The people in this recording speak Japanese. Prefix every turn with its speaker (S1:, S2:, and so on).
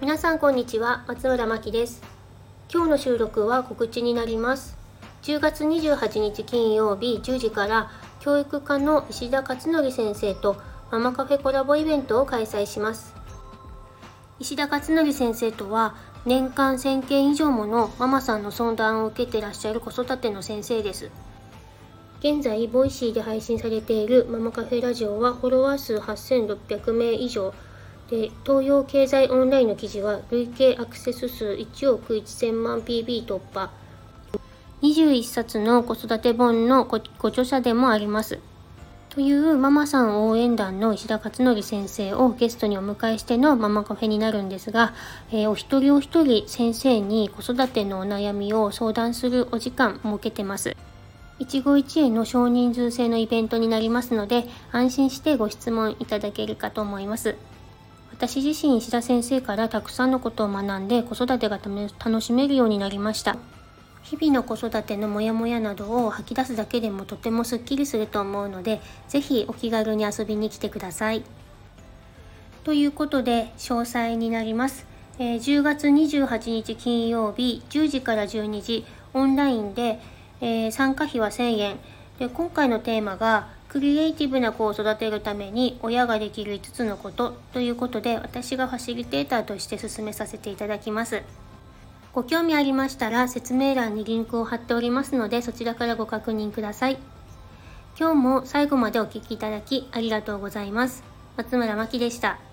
S1: 皆さんこんにちは松村真希です。今日の収録は告知になります。10月28日金曜日10時から教育家の石田勝紀先生とママカフェコラボイベントを開催します。石田勝紀先生とは年間1000件以上ものママさんの相談を受けてらっしゃる子育ての先生です。現在、 Voicy で配信されているママカフェラジオはフォロワー数8600名以上。で、東洋経済オンラインの記事は累計アクセス数1億1000万 PB 突破。21冊の子育て本のご著者でもあります。というママさん応援団の石田勝則先生をゲストにお迎えしてのママカフェになるんですが、えー、お一人お一人先生に子育てのお悩みを相談するお時間設けてます。一期一会の少人数制のイベントになりますので、安心してご質問いただけるかと思います。私自身石田先生からたくさんのことを学んで子育てが楽しめるようになりました。日々の子育てのモヤモヤなどを吐き出すだけでもとてもすっきりすると思うので、ぜひお気軽に遊びに来てください。ということで、詳細になります。えー、10月28日金曜日10時から12時、オンラインでえー、参加費は1000円で今回のテーマがクリエイティブな子を育てるために親ができる5つのことということで私がファシリテーターとして進めさせていただきます。ご興味ありましたら説明欄にリンクを貼っておりますのでそちらからご確認ください。今日も最後までお聴きいただきありがとうございます。松村真希でした。